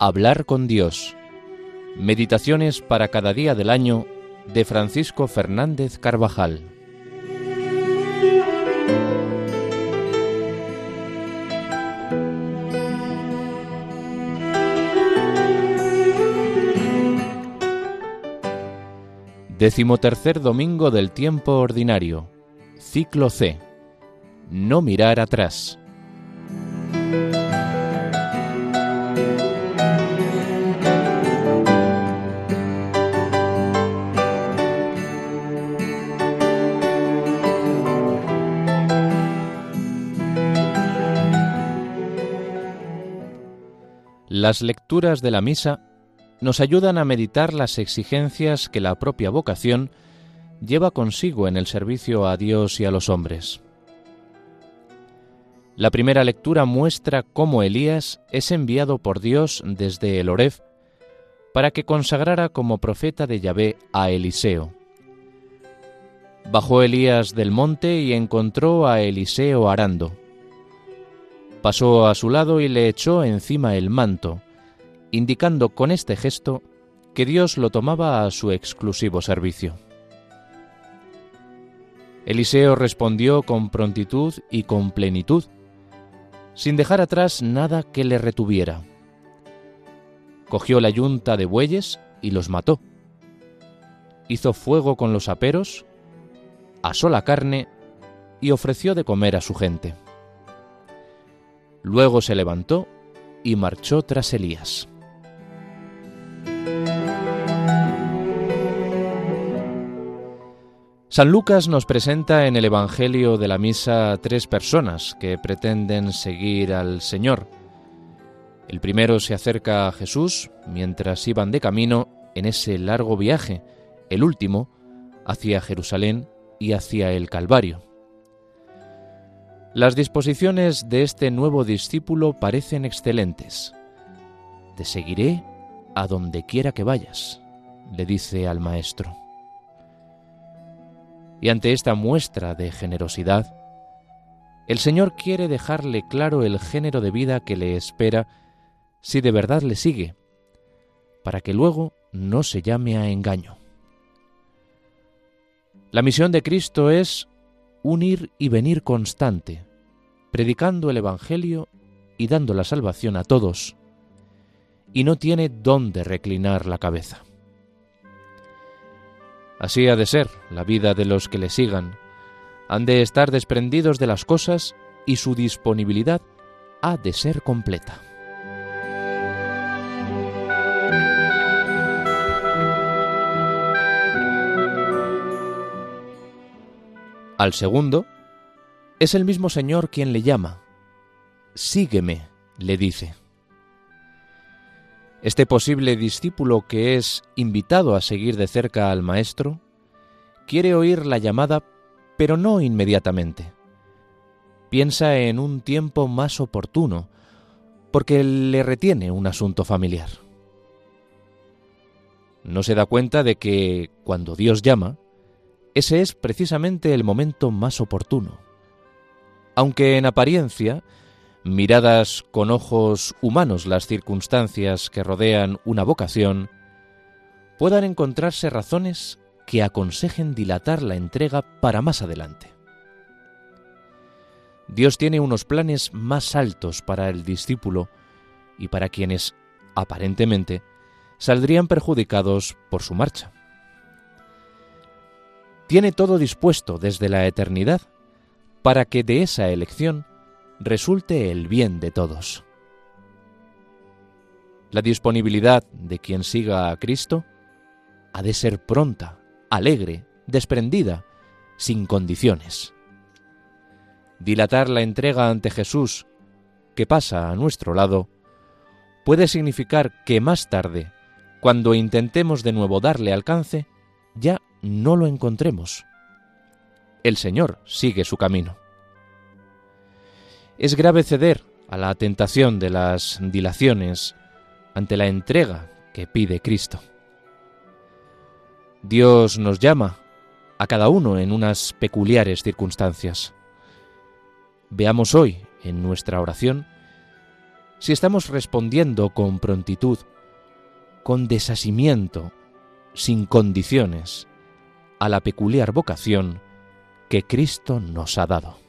Hablar con Dios. Meditaciones para cada día del año de Francisco Fernández Carvajal. Decimotercer domingo del tiempo ordinario. Ciclo C. No mirar atrás. Las lecturas de la misa nos ayudan a meditar las exigencias que la propia vocación lleva consigo en el servicio a Dios y a los hombres. La primera lectura muestra cómo Elías es enviado por Dios desde el Oref para que consagrara como profeta de Yahvé a Eliseo. Bajó Elías del monte y encontró a Eliseo arando. Pasó a su lado y le echó encima el manto, indicando con este gesto que Dios lo tomaba a su exclusivo servicio. Eliseo respondió con prontitud y con plenitud, sin dejar atrás nada que le retuviera. Cogió la yunta de bueyes y los mató. Hizo fuego con los aperos, asó la carne y ofreció de comer a su gente. Luego se levantó y marchó tras Elías. San Lucas nos presenta en el Evangelio de la Misa tres personas que pretenden seguir al Señor. El primero se acerca a Jesús mientras iban de camino en ese largo viaje, el último hacia Jerusalén y hacia el Calvario. Las disposiciones de este nuevo discípulo parecen excelentes. Te seguiré a donde quiera que vayas, le dice al Maestro. Y ante esta muestra de generosidad, el Señor quiere dejarle claro el género de vida que le espera si de verdad le sigue, para que luego no se llame a engaño. La misión de Cristo es un ir y venir constante, predicando el Evangelio y dando la salvación a todos, y no tiene dónde reclinar la cabeza. Así ha de ser la vida de los que le sigan. Han de estar desprendidos de las cosas y su disponibilidad ha de ser completa. Al segundo, es el mismo Señor quien le llama. Sígueme, le dice. Este posible discípulo que es invitado a seguir de cerca al Maestro quiere oír la llamada, pero no inmediatamente. Piensa en un tiempo más oportuno, porque le retiene un asunto familiar. No se da cuenta de que, cuando Dios llama, ese es precisamente el momento más oportuno. Aunque en apariencia miradas con ojos humanos las circunstancias que rodean una vocación, puedan encontrarse razones que aconsejen dilatar la entrega para más adelante. Dios tiene unos planes más altos para el discípulo y para quienes, aparentemente, saldrían perjudicados por su marcha. Tiene todo dispuesto desde la eternidad para que de esa elección resulte el bien de todos. La disponibilidad de quien siga a Cristo ha de ser pronta, alegre, desprendida, sin condiciones. Dilatar la entrega ante Jesús, que pasa a nuestro lado, puede significar que más tarde, cuando intentemos de nuevo darle alcance, ya no lo encontremos. El Señor sigue su camino. Es grave ceder a la tentación de las dilaciones ante la entrega que pide Cristo. Dios nos llama a cada uno en unas peculiares circunstancias. Veamos hoy en nuestra oración si estamos respondiendo con prontitud, con desasimiento, sin condiciones, a la peculiar vocación que Cristo nos ha dado.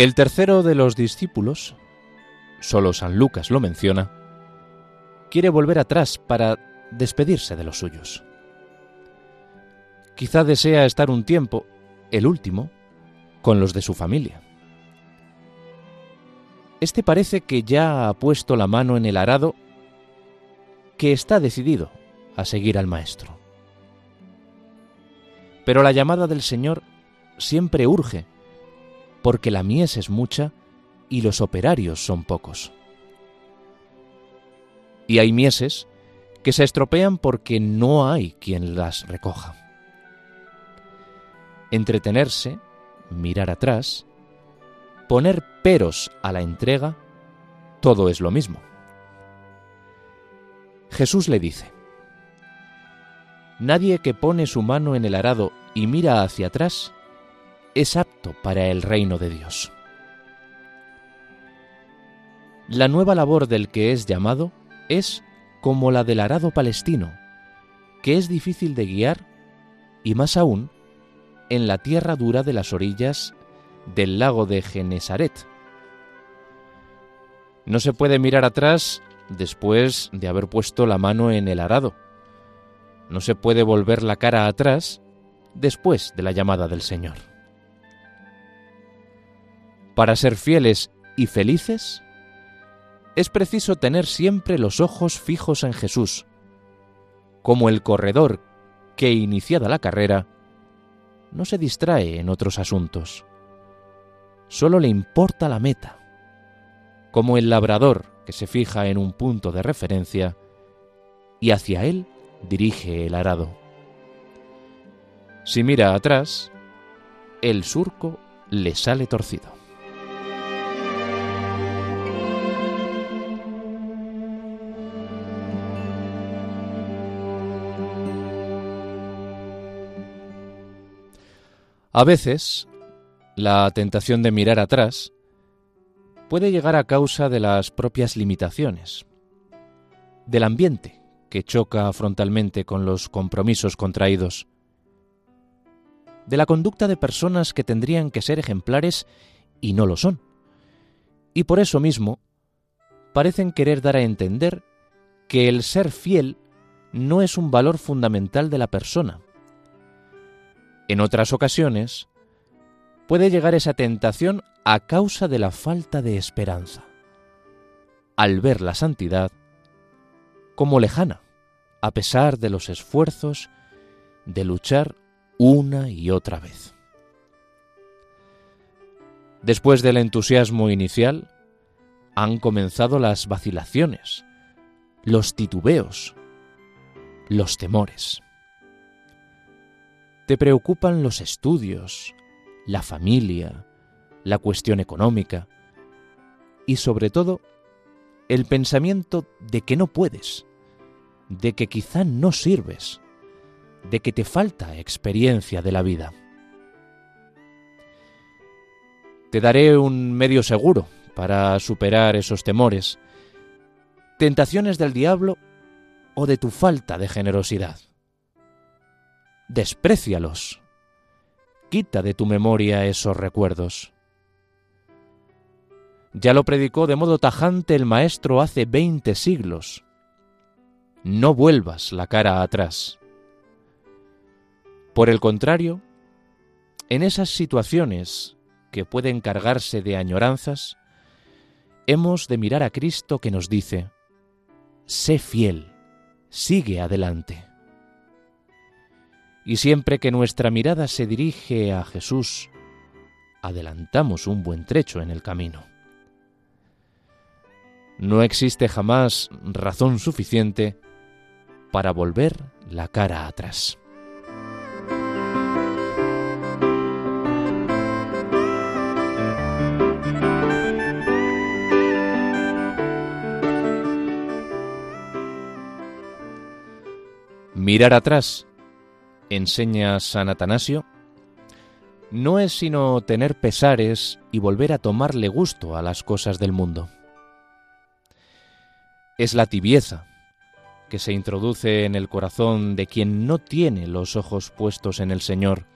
El tercero de los discípulos, solo San Lucas lo menciona, quiere volver atrás para despedirse de los suyos. Quizá desea estar un tiempo, el último, con los de su familia. Este parece que ya ha puesto la mano en el arado, que está decidido a seguir al Maestro. Pero la llamada del Señor siempre urge porque la mies es mucha y los operarios son pocos. Y hay mieses que se estropean porque no hay quien las recoja. Entretenerse, mirar atrás, poner peros a la entrega, todo es lo mismo. Jesús le dice, Nadie que pone su mano en el arado y mira hacia atrás es apto para el reino de Dios. La nueva labor del que es llamado es como la del arado palestino, que es difícil de guiar y más aún en la tierra dura de las orillas del lago de Genesaret. No se puede mirar atrás después de haber puesto la mano en el arado. No se puede volver la cara atrás después de la llamada del Señor. Para ser fieles y felices, es preciso tener siempre los ojos fijos en Jesús, como el corredor que, iniciada la carrera, no se distrae en otros asuntos. Solo le importa la meta, como el labrador que se fija en un punto de referencia y hacia él dirige el arado. Si mira atrás, el surco le sale torcido. A veces, la tentación de mirar atrás puede llegar a causa de las propias limitaciones, del ambiente que choca frontalmente con los compromisos contraídos, de la conducta de personas que tendrían que ser ejemplares y no lo son, y por eso mismo parecen querer dar a entender que el ser fiel no es un valor fundamental de la persona, en otras ocasiones, puede llegar esa tentación a causa de la falta de esperanza, al ver la santidad como lejana, a pesar de los esfuerzos de luchar una y otra vez. Después del entusiasmo inicial, han comenzado las vacilaciones, los titubeos, los temores. Te preocupan los estudios, la familia, la cuestión económica y sobre todo el pensamiento de que no puedes, de que quizá no sirves, de que te falta experiencia de la vida. Te daré un medio seguro para superar esos temores, tentaciones del diablo o de tu falta de generosidad desprécialos. Quita de tu memoria esos recuerdos. Ya lo predicó de modo tajante el Maestro hace veinte siglos. No vuelvas la cara atrás. Por el contrario, en esas situaciones que pueden cargarse de añoranzas, hemos de mirar a Cristo que nos dice, sé fiel, sigue adelante. Y siempre que nuestra mirada se dirige a Jesús, adelantamos un buen trecho en el camino. no existe jamás razón suficiente para volver la cara atrás. Mirar atrás, enseña San Atanasio, no es sino tener pesares y volver a tomarle gusto a las cosas del mundo. Es la tibieza que se introduce en el corazón de quien no tiene los ojos puestos en el Señor.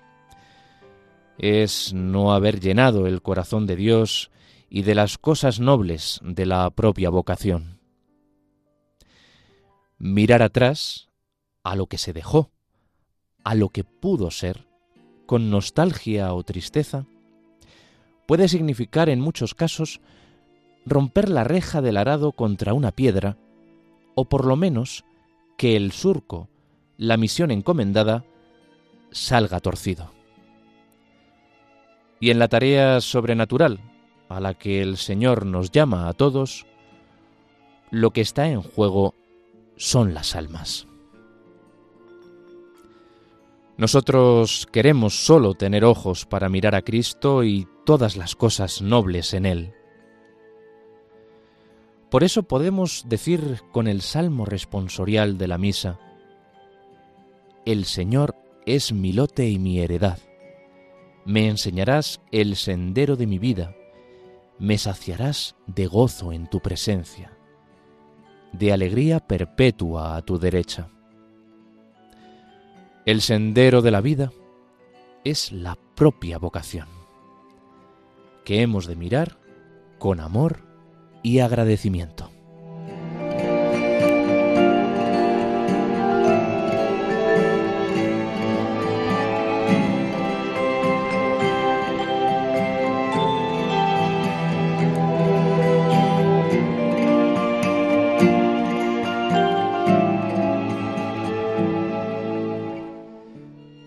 Es no haber llenado el corazón de Dios y de las cosas nobles de la propia vocación. Mirar atrás a lo que se dejó, a lo que pudo ser, con nostalgia o tristeza, puede significar en muchos casos romper la reja del arado contra una piedra, o por lo menos que el surco, la misión encomendada, salga torcido. Y en la tarea sobrenatural a la que el Señor nos llama a todos, lo que está en juego son las almas. Nosotros queremos solo tener ojos para mirar a Cristo y todas las cosas nobles en Él. Por eso podemos decir con el salmo responsorial de la misa, El Señor es mi lote y mi heredad. Me enseñarás el sendero de mi vida, me saciarás de gozo en tu presencia, de alegría perpetua a tu derecha. El sendero de la vida es la propia vocación, que hemos de mirar con amor y agradecimiento.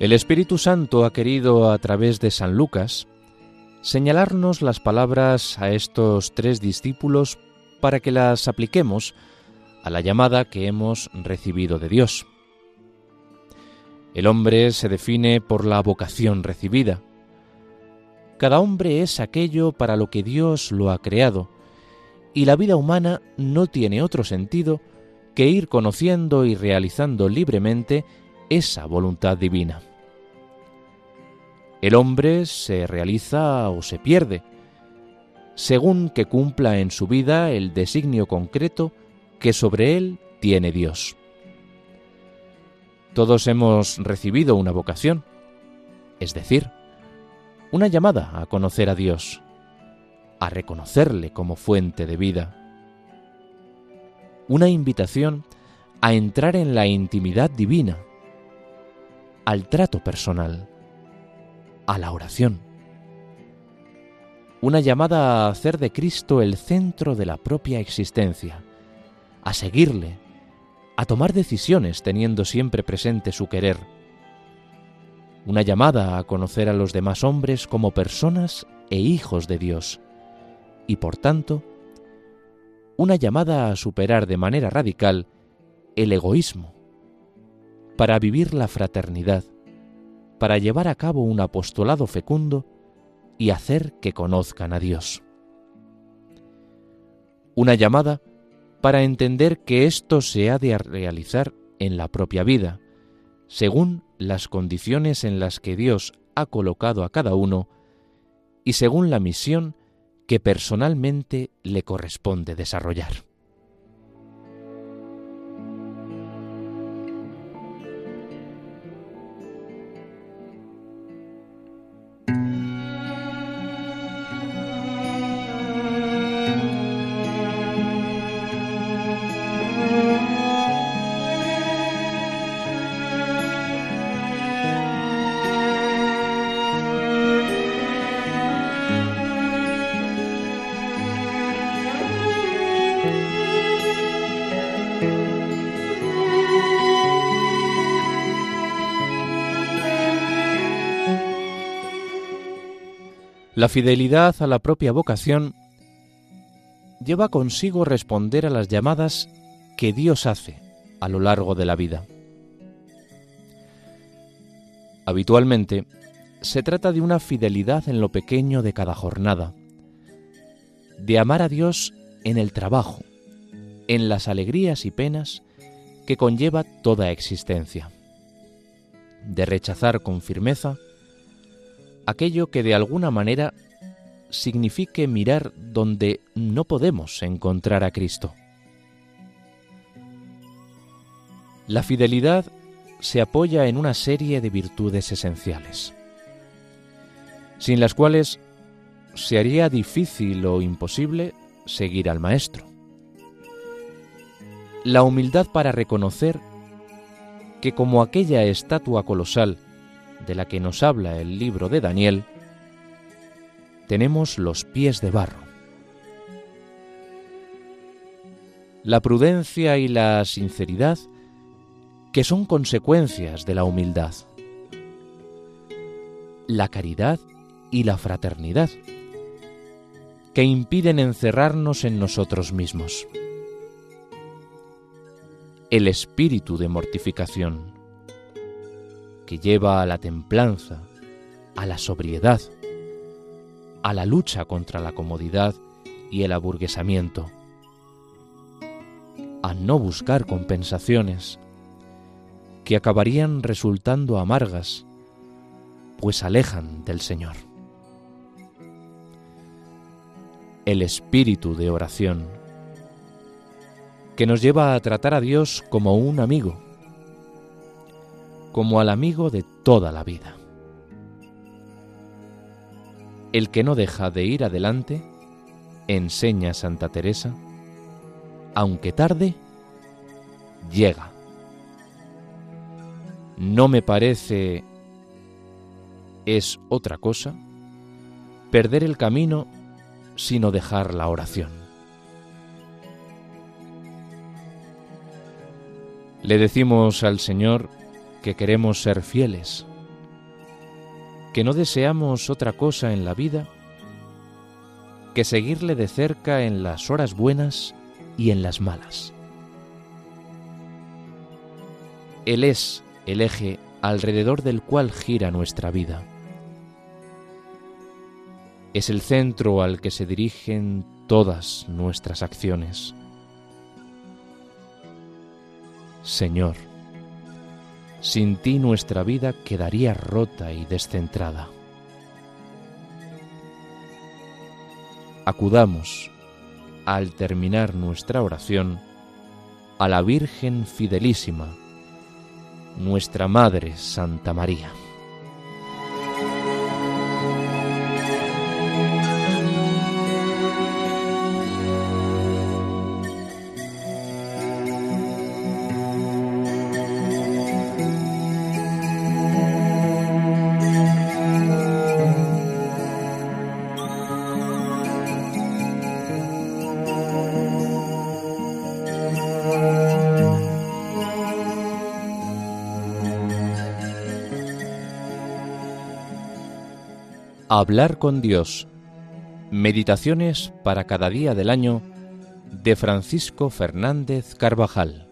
El Espíritu Santo ha querido, a través de San Lucas, señalarnos las palabras a estos tres discípulos para que las apliquemos a la llamada que hemos recibido de Dios. El hombre se define por la vocación recibida. Cada hombre es aquello para lo que Dios lo ha creado, y la vida humana no tiene otro sentido que ir conociendo y realizando libremente esa voluntad divina. El hombre se realiza o se pierde, según que cumpla en su vida el designio concreto que sobre él tiene Dios. Todos hemos recibido una vocación, es decir, una llamada a conocer a Dios, a reconocerle como fuente de vida, una invitación a entrar en la intimidad divina, al trato personal a la oración. Una llamada a hacer de Cristo el centro de la propia existencia, a seguirle, a tomar decisiones teniendo siempre presente su querer. Una llamada a conocer a los demás hombres como personas e hijos de Dios. Y por tanto, una llamada a superar de manera radical el egoísmo, para vivir la fraternidad, para llevar a cabo un apostolado fecundo y hacer que conozcan a Dios. Una llamada para entender que esto se ha de realizar en la propia vida, según las condiciones en las que Dios ha colocado a cada uno y según la misión que personalmente le corresponde desarrollar. La fidelidad a la propia vocación lleva consigo responder a las llamadas que Dios hace a lo largo de la vida. Habitualmente, se trata de una fidelidad en lo pequeño de cada jornada, de amar a Dios en el trabajo, en las alegrías y penas que conlleva toda existencia, de rechazar con firmeza aquello que de alguna manera signifique mirar donde no podemos encontrar a Cristo. La fidelidad se apoya en una serie de virtudes esenciales, sin las cuales se haría difícil o imposible seguir al Maestro. La humildad para reconocer que como aquella estatua colosal de la que nos habla el libro de Daniel, tenemos los pies de barro. La prudencia y la sinceridad que son consecuencias de la humildad. La caridad y la fraternidad que impiden encerrarnos en nosotros mismos. El espíritu de mortificación que lleva a la templanza, a la sobriedad, a la lucha contra la comodidad y el aburguesamiento, a no buscar compensaciones que acabarían resultando amargas, pues alejan del Señor. El espíritu de oración, que nos lleva a tratar a Dios como un amigo, como al amigo de toda la vida el que no deja de ir adelante, enseña Santa Teresa, aunque tarde, llega. No me parece es otra cosa perder el camino sino dejar la oración. Le decimos al Señor que queremos ser fieles, que no deseamos otra cosa en la vida que seguirle de cerca en las horas buenas y en las malas. Él es el eje alrededor del cual gira nuestra vida. Es el centro al que se dirigen todas nuestras acciones. Señor, sin ti nuestra vida quedaría rota y descentrada. Acudamos, al terminar nuestra oración, a la Virgen Fidelísima, nuestra Madre Santa María. Hablar con Dios. Meditaciones para cada día del año de Francisco Fernández Carvajal.